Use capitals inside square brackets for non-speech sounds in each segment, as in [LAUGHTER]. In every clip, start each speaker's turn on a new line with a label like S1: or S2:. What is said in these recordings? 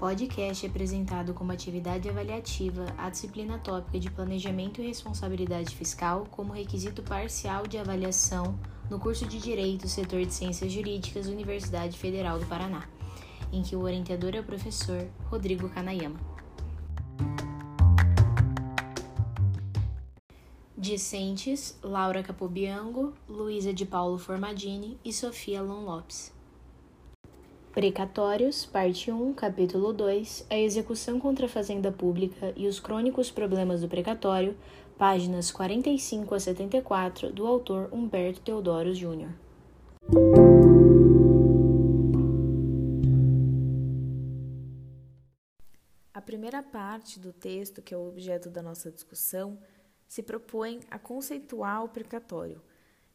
S1: Podcast é apresentado como atividade avaliativa à disciplina tópica de Planejamento e Responsabilidade Fiscal como requisito parcial de avaliação no curso de Direito, setor de Ciências Jurídicas, Universidade Federal do Paraná, em que o orientador é o professor Rodrigo Kanayama. Discentes Laura Capobiango, Luísa de Paulo Formadini e Sofia Lon Lopes. Precatórios, parte 1, capítulo 2, a execução contra a fazenda pública e os crônicos problemas do precatório, páginas 45 a 74, do autor Humberto Teodoro Júnior.
S2: A primeira parte do texto, que é o objeto da nossa discussão, se propõe a conceituar o precatório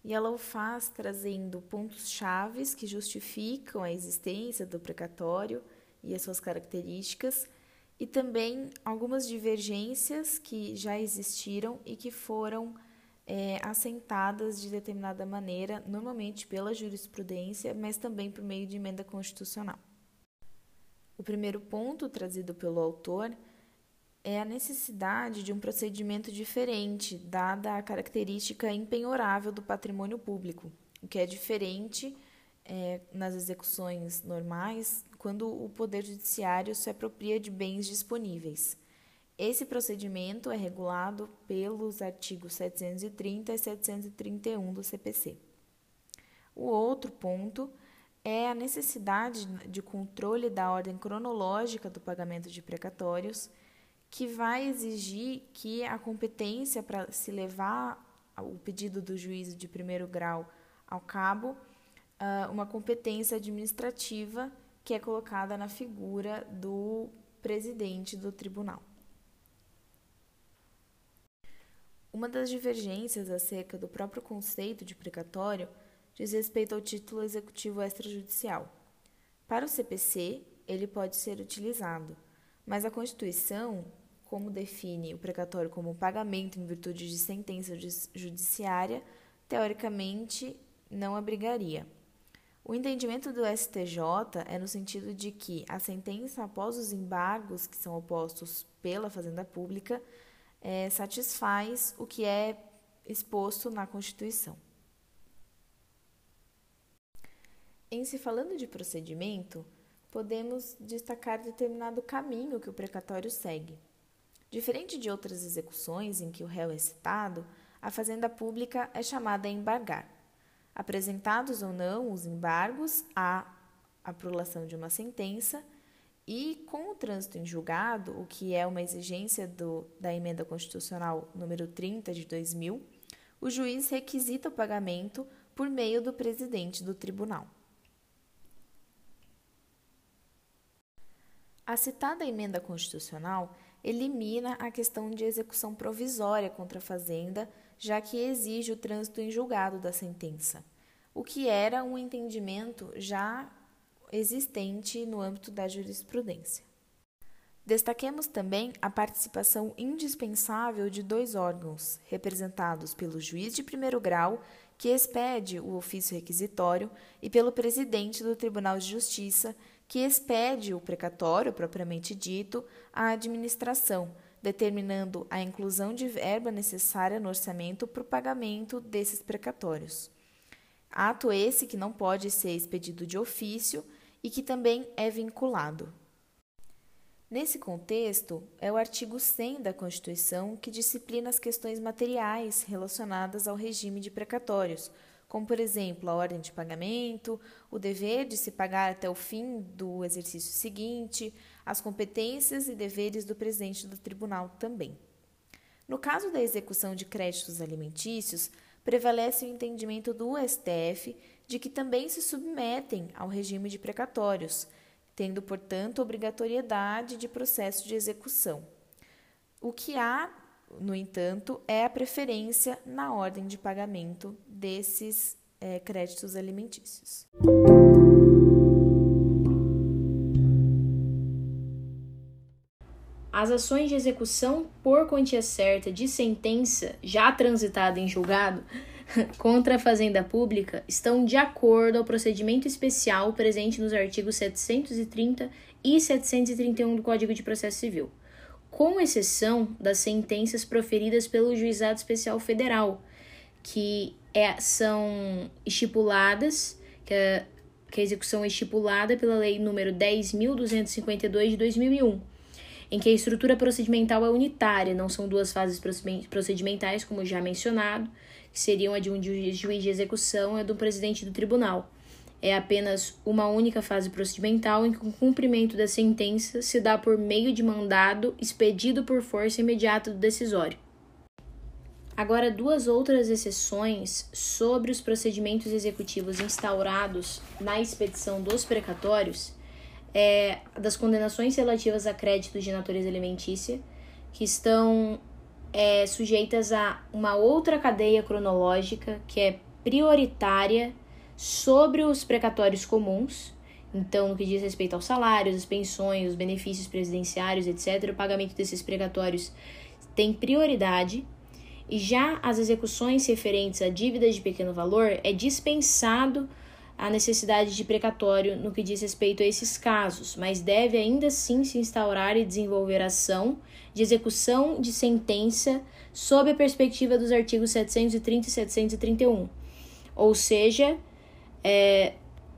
S2: e ela o faz trazendo pontos chaves que justificam a existência do precatório e as suas características, e também algumas divergências que já existiram e que foram é, assentadas de determinada maneira, normalmente pela jurisprudência, mas também por meio de emenda constitucional. O primeiro ponto trazido pelo autor é a necessidade de um procedimento diferente, dada a característica impenhorável do patrimônio público, o que é diferente é, nas execuções normais, quando o Poder Judiciário se apropria de bens disponíveis. Esse procedimento é regulado pelos artigos 730 e 731 do CPC. O outro ponto é a necessidade de controle da ordem cronológica do pagamento de precatórios que vai exigir que a competência para se levar o pedido do juízo de primeiro grau ao cabo, ah, uma competência administrativa que é colocada na figura do presidente do tribunal. Uma das divergências acerca do próprio conceito de precatório diz respeito ao título executivo extrajudicial. Para o CPC, ele pode ser utilizado, mas a Constituição, como define o precatório como pagamento em virtude de sentença judiciária, teoricamente não abrigaria. O entendimento do STJ é no sentido de que a sentença, após os embargos que são opostos pela Fazenda Pública, é, satisfaz o que é exposto na Constituição. Em se falando de procedimento, podemos destacar determinado caminho que o precatório segue. Diferente de outras execuções em que o réu é citado, a fazenda pública é chamada a embargar. Apresentados ou não os embargos, há a prolação de uma sentença e, com o trânsito em julgado, o que é uma exigência do, da emenda constitucional número 30 de 2000, o juiz requisita o pagamento por meio do presidente do tribunal. A citada emenda constitucional elimina a questão de execução provisória contra a Fazenda, já que exige o trânsito em julgado da sentença, o que era um entendimento já existente no âmbito da jurisprudência. Destaquemos também a participação indispensável de dois órgãos, representados pelo juiz de primeiro grau, que expede o ofício requisitório, e pelo presidente do Tribunal de Justiça, que expede o precatório propriamente dito à administração, determinando a inclusão de verba necessária no orçamento para o pagamento desses precatórios. Ato esse que não pode ser expedido de ofício e que também é vinculado. Nesse contexto, é o artigo 100 da Constituição que disciplina as questões materiais relacionadas ao regime de precatórios, como, por exemplo, a ordem de pagamento, o dever de se pagar até o fim do exercício seguinte, as competências e deveres do presidente do tribunal também. No caso da execução de créditos alimentícios, prevalece o entendimento do STF de que também se submetem ao regime de precatórios, tendo, portanto, obrigatoriedade de processo de execução. O que há no entanto, é a preferência na ordem de pagamento desses é, créditos alimentícios.
S1: As ações de execução por quantia certa de sentença já transitada em julgado [LAUGHS] contra a Fazenda Pública estão de acordo ao procedimento especial presente nos artigos 730 e 731 do Código de Processo Civil, com exceção das sentenças proferidas pelo Juizado Especial Federal, que é, são estipuladas, que a, que a execução é estipulada pela Lei número 10.252 de 2001, em que a estrutura procedimental é unitária, não são duas fases procedimentais, como já mencionado, que seriam a de um juiz de execução e a do presidente do tribunal. É apenas uma única fase procedimental em que o cumprimento da sentença se dá por meio de mandado expedido por força imediata do decisório. Agora, duas outras exceções sobre os procedimentos executivos instaurados na expedição dos precatórios é das condenações relativas a créditos de natureza alimentícia, que estão é, sujeitas a uma outra cadeia cronológica que é prioritária sobre os precatórios comuns. Então, no que diz respeito aos salários, as pensões, os benefícios presidenciários, etc., o pagamento desses precatórios tem prioridade e já as execuções referentes a dívidas de pequeno valor é dispensado a necessidade de precatório no que diz respeito a esses casos, mas deve ainda assim se instaurar e desenvolver ação de execução de sentença sob a perspectiva dos artigos 730 e 731. Ou seja, é,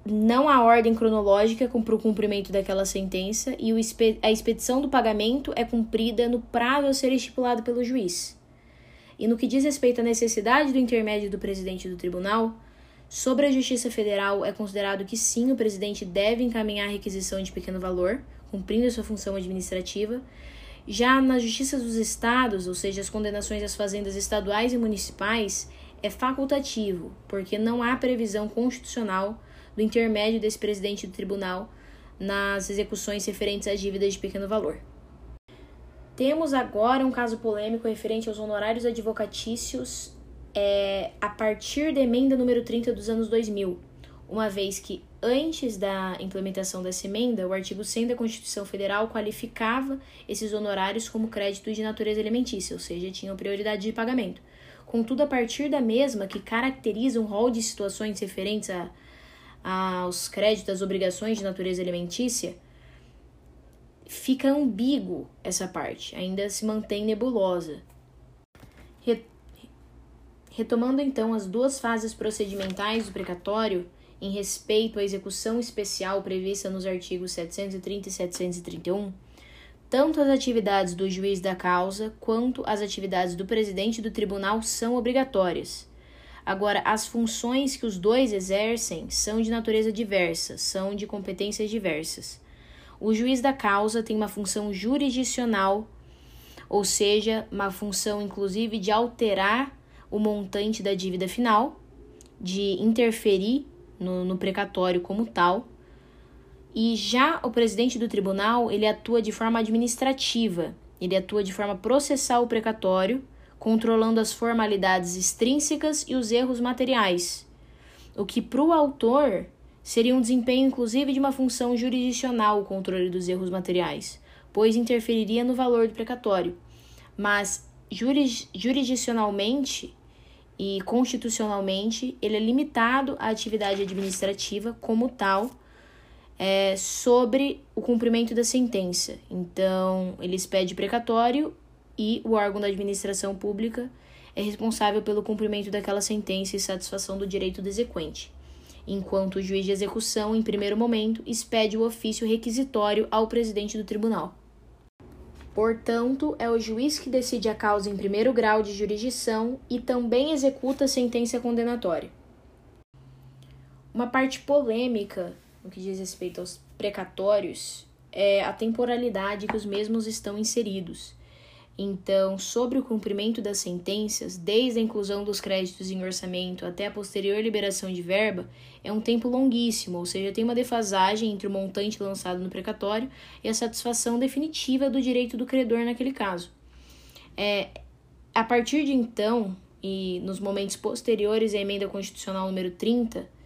S1: não há ordem cronológica para o cumprimento daquela sentença e o, a expedição do pagamento é cumprida no prazo a ser estipulado pelo juiz. E no que diz respeito à necessidade do intermédio do presidente do tribunal, sobre a Justiça Federal é considerado que sim, o presidente deve encaminhar a requisição de pequeno valor, cumprindo sua função administrativa. Já na Justiça dos Estados, ou seja, as condenações às fazendas estaduais e municipais, é facultativo, porque não há previsão constitucional do intermédio desse presidente do tribunal nas execuções referentes às dívidas de pequeno valor. Temos agora um caso polêmico referente aos honorários advocatícios é, a partir da emenda número 30 dos anos 2000, uma vez que antes da implementação dessa emenda, o artigo 100 da Constituição Federal qualificava esses honorários como créditos de natureza alimentícia, ou seja, tinham prioridade de pagamento. Contudo, a partir da mesma, que caracteriza um rol de situações referentes a, aos créditos, às obrigações de natureza alimentícia, fica ambíguo essa parte, ainda se mantém nebulosa. Retomando então as duas fases procedimentais do precatório, em respeito à execução especial prevista nos artigos 730 e 731, tanto as atividades do juiz da causa quanto as atividades do presidente do tribunal são obrigatórias. Agora, as funções que os dois exercem são de natureza diversa, são de competências diversas. O juiz da causa tem uma função jurisdicional, ou seja, uma função inclusive de alterar o montante da dívida final, de interferir no, no precatório como tal. E já o presidente do tribunal, ele atua de forma administrativa, ele atua de forma processal o precatório, controlando as formalidades extrínsecas e os erros materiais. O que para o autor seria um desempenho inclusive de uma função jurisdicional o controle dos erros materiais, pois interferiria no valor do precatório. Mas juris, jurisdicionalmente e constitucionalmente, ele é limitado à atividade administrativa como tal, é, sobre o cumprimento da sentença. Então, ele expede precatório e o órgão da administração pública é responsável pelo cumprimento daquela sentença e satisfação do direito do exequente enquanto o juiz de execução, em primeiro momento, expede o ofício requisitório ao presidente do tribunal. Portanto, é o juiz que decide a causa em primeiro grau de jurisdição e também executa a sentença condenatória. Uma parte polêmica no que diz respeito aos precatórios é a temporalidade que os mesmos estão inseridos. Então, sobre o cumprimento das sentenças, desde a inclusão dos créditos em orçamento até a posterior liberação de verba, é um tempo longuíssimo, ou seja, tem uma defasagem entre o montante lançado no precatório e a satisfação definitiva do direito do credor naquele caso. É, a partir de então, e nos momentos posteriores à emenda constitucional número 30,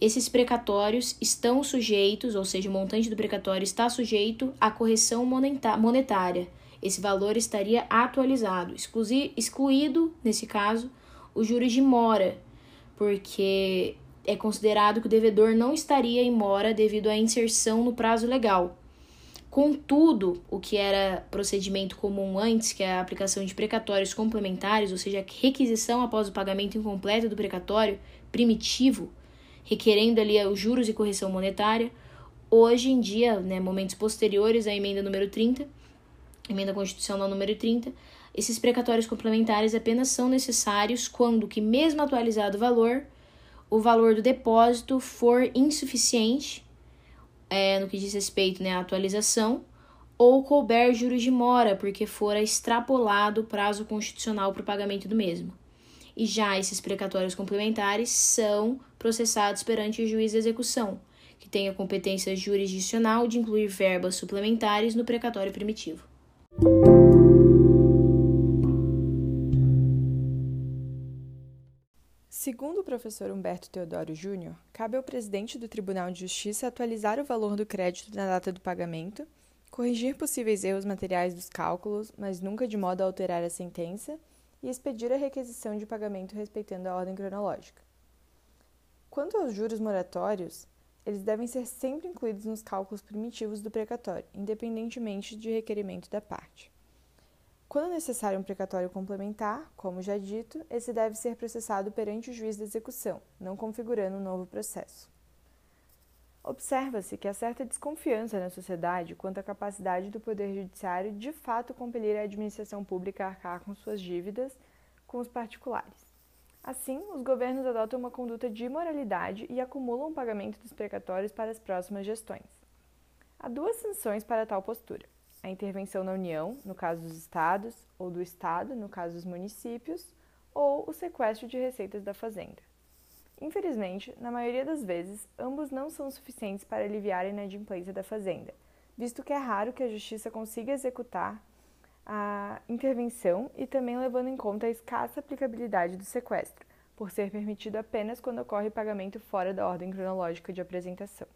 S1: esses precatórios estão sujeitos, ou seja, o montante do precatório está sujeito à correção monetária esse valor estaria atualizado, excluído, nesse caso, os juros de mora, porque é considerado que o devedor não estaria em mora devido à inserção no prazo legal. Contudo, o que era procedimento comum antes, que é a aplicação de precatórios complementares, ou seja, requisição após o pagamento incompleto do precatório primitivo, requerendo ali os juros e correção monetária, hoje em dia, né, momentos posteriores à emenda número 30, emenda constitucional número 30, esses precatórios complementares apenas são necessários quando que mesmo atualizado o valor, o valor do depósito for insuficiente é, no que diz respeito né, à atualização, ou couber juros de mora, porque fora extrapolado o prazo constitucional para o pagamento do mesmo. E já esses precatórios complementares são processados perante o juiz de execução, que tem a competência jurisdicional de incluir verbas suplementares no precatório primitivo.
S3: Segundo o professor Humberto Teodoro Júnior, cabe ao presidente do Tribunal de Justiça atualizar o valor do crédito na data do pagamento, corrigir possíveis erros materiais dos cálculos, mas nunca de modo a alterar a sentença, e expedir a requisição de pagamento respeitando a ordem cronológica. Quanto aos juros moratórios, eles devem ser sempre incluídos nos cálculos primitivos do precatório, independentemente de requerimento da parte. Quando necessário um precatório complementar, como já dito, esse deve ser processado perante o juiz de execução, não configurando um novo processo. Observa-se que há certa desconfiança na sociedade quanto à capacidade do Poder Judiciário de fato compelir a administração pública a arcar com suas dívidas com os particulares. Assim, os governos adotam uma conduta de imoralidade e acumulam o pagamento dos precatórios para as próximas gestões. Há duas sanções para tal postura a intervenção na União, no caso dos estados, ou do Estado, no caso dos municípios, ou o sequestro de receitas da Fazenda. Infelizmente, na maioria das vezes, ambos não são suficientes para aliviar a inadimplência da Fazenda, visto que é raro que a Justiça consiga executar a intervenção e também levando em conta a escassa aplicabilidade do sequestro, por ser permitido apenas quando ocorre pagamento fora da ordem cronológica de apresentação.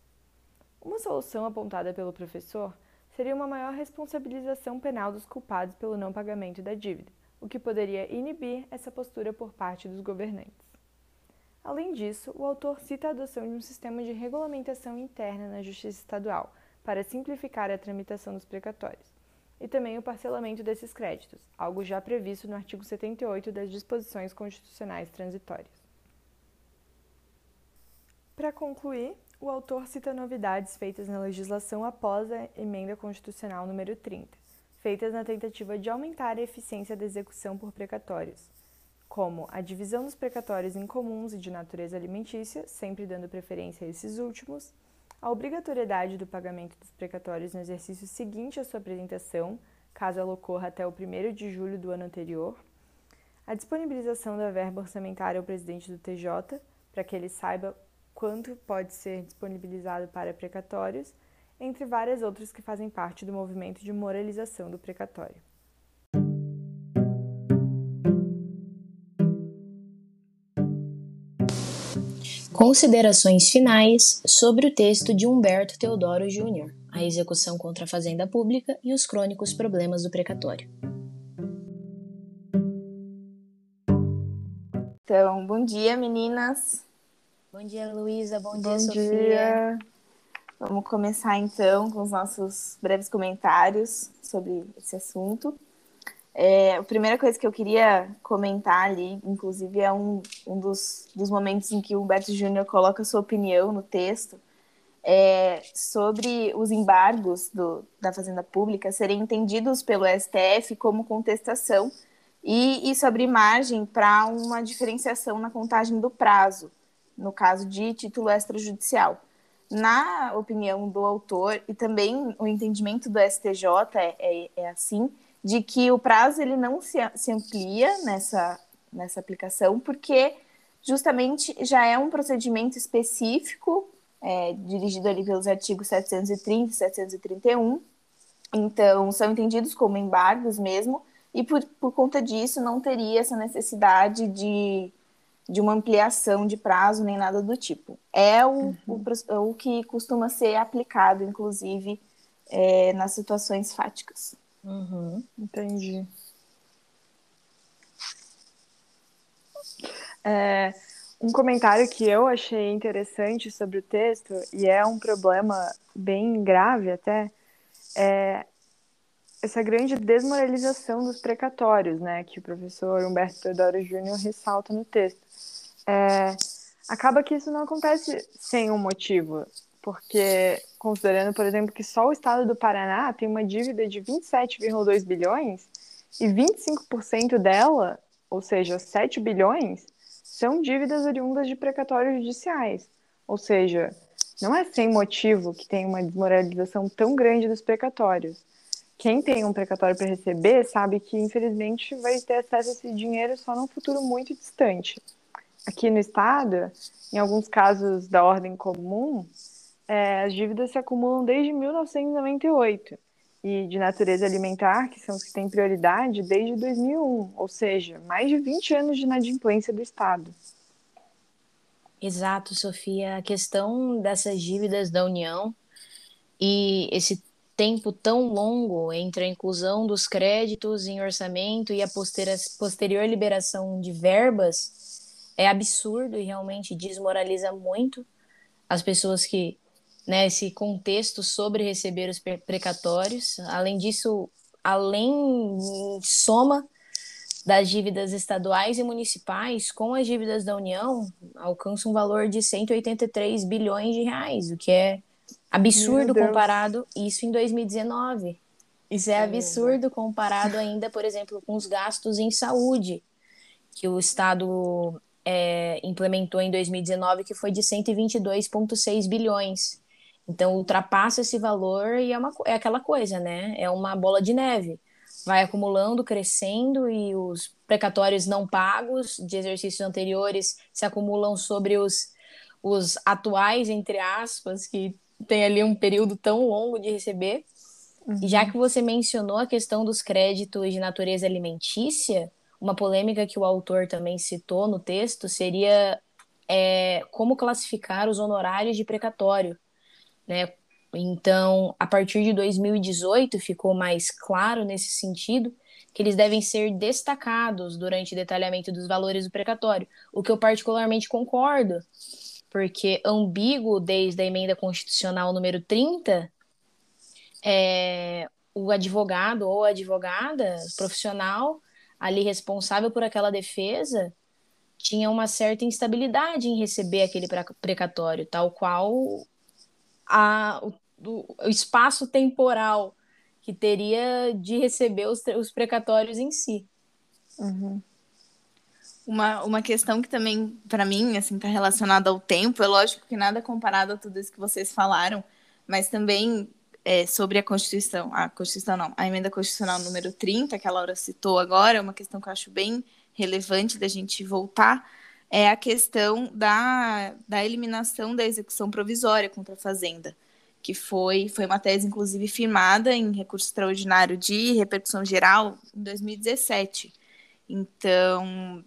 S3: Uma solução apontada pelo professor seria uma maior responsabilização penal dos culpados pelo não pagamento da dívida, o que poderia inibir essa postura por parte dos governantes. Além disso, o autor cita a adoção de um sistema de regulamentação interna na Justiça Estadual para simplificar a tramitação dos precatórios, e também o parcelamento desses créditos, algo já previsto no artigo 78 das disposições constitucionais transitórias. Para concluir, o autor cita novidades feitas na legislação após a emenda constitucional número 30, feitas na tentativa de aumentar a eficiência da execução por precatórios, como a divisão dos precatórios em comuns e de natureza alimentícia, sempre dando preferência a esses últimos, a obrigatoriedade do pagamento dos precatórios no exercício seguinte à sua apresentação, caso ela ocorra até o 1 de julho do ano anterior, a disponibilização da verba orçamentária ao presidente do TJ, para que ele saiba quanto pode ser disponibilizado para precatórios, entre várias outras que fazem parte do movimento de moralização do precatório.
S1: Considerações finais sobre o texto de Humberto Teodoro Júnior, A Execução contra a Fazenda Pública e os Crônicos Problemas do Precatório.
S4: Então, bom dia, meninas.
S1: Bom dia, Luísa. Bom, Bom dia,
S4: Sofia. Dia. Vamos começar então com os nossos breves comentários sobre esse assunto. É, a primeira coisa que eu queria comentar ali, inclusive, é um, um dos, dos momentos em que o Humberto Júnior coloca sua opinião no texto é, sobre os embargos do, da Fazenda Pública serem entendidos pelo STF como contestação e isso abrir margem para uma diferenciação na contagem do prazo no caso de título extrajudicial. Na opinião do autor, e também o entendimento do STJ é, é, é assim, de que o prazo ele não se, se amplia nessa, nessa aplicação, porque justamente já é um procedimento específico, é, dirigido ali pelos artigos 730 e 731, então são entendidos como embargos mesmo, e por, por conta disso não teria essa necessidade de de uma ampliação de prazo nem nada do tipo. É o, uhum. o, o, que costuma ser aplicado, inclusive, é, nas situações fáticas.
S3: Uhum. Entendi.
S5: É, um comentário que eu achei interessante sobre o texto, e é um problema bem grave até, é essa grande desmoralização dos precatórios, né, que o professor Humberto Teodoro Júnior ressalta no texto. É, acaba que isso não acontece sem um motivo, porque considerando, por exemplo, que só o estado do Paraná tem uma dívida de 27,2 bilhões e 25% dela, ou seja, 7 bilhões, são dívidas oriundas de precatórios judiciais. Ou seja, não é sem motivo que tem uma desmoralização tão grande dos precatórios. Quem tem um precatório para receber sabe que, infelizmente, vai ter acesso a esse dinheiro só num futuro muito distante. Aqui no Estado, em alguns casos da ordem comum, é, as dívidas se acumulam desde 1998 e de natureza alimentar, que são os que têm prioridade, desde 2001, ou seja, mais de 20 anos de inadimplência do Estado.
S1: Exato, Sofia. A questão dessas dívidas da União e esse tempo tão longo entre a inclusão dos créditos em orçamento e a posterior liberação de verbas é absurdo e realmente desmoraliza muito as pessoas que né, esse contexto sobre receber os precatórios. Além disso, além soma das dívidas estaduais e municipais com as dívidas da União, alcança um valor de 183 bilhões de reais, o que é absurdo comparado isso em 2019. Isso é absurdo comparado ainda, por exemplo, com os gastos em saúde que o Estado é, implementou em 2019, que foi de 122,6 bilhões. Então, ultrapassa esse valor e é, uma, é aquela coisa, né? É uma bola de neve. Vai acumulando, crescendo e os precatórios não pagos de exercícios anteriores se acumulam sobre os, os atuais, entre aspas, que tem ali um período tão longo de receber. Uhum. Já que você mencionou a questão dos créditos de natureza alimentícia, uma polêmica que o autor também citou no texto seria é, como classificar os honorários de precatório né? Então, a partir de 2018 ficou mais claro nesse sentido que eles devem ser destacados durante o detalhamento dos valores do precatório, o que eu particularmente concordo, porque ambíguo desde a emenda constitucional número 30, é, o advogado ou advogada profissional ali responsável por aquela defesa tinha uma certa instabilidade em receber aquele precatório, tal qual a, o, o espaço temporal que teria de receber os, os precatórios em si.
S4: Uhum. Uma, uma questão que também, para mim, assim, está relacionada ao tempo, é lógico que nada comparado a tudo isso que vocês falaram, mas também é, sobre a Constituição, a Constituição não, a emenda constitucional número 30, que a Laura citou agora, é uma questão que eu acho bem relevante da gente voltar, é a questão da, da eliminação da execução provisória contra a Fazenda, que foi, foi uma tese, inclusive, firmada em recurso extraordinário de repercussão geral em 2017. Então,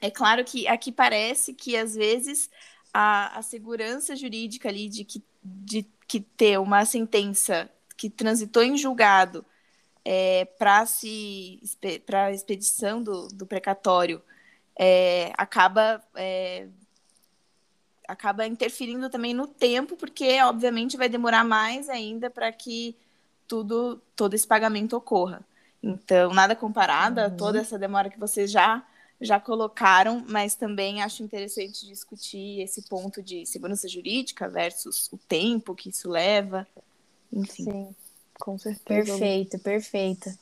S4: é claro que aqui parece que, às vezes, a, a segurança jurídica ali de que, de que ter uma sentença que transitou em julgado é, para a expedição do, do precatório é, acaba é, acaba interferindo também no tempo, porque obviamente vai demorar mais ainda para que tudo todo esse pagamento ocorra. Então, nada comparado uhum. a toda essa demora que vocês já já colocaram, mas também acho interessante discutir esse ponto de segurança jurídica versus o tempo que isso leva. Enfim.
S5: Sim, com certeza.
S1: Perfeito, perfeita.